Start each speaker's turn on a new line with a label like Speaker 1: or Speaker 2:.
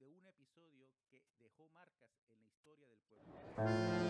Speaker 1: de un episodio que dejó marcas en la historia del pueblo.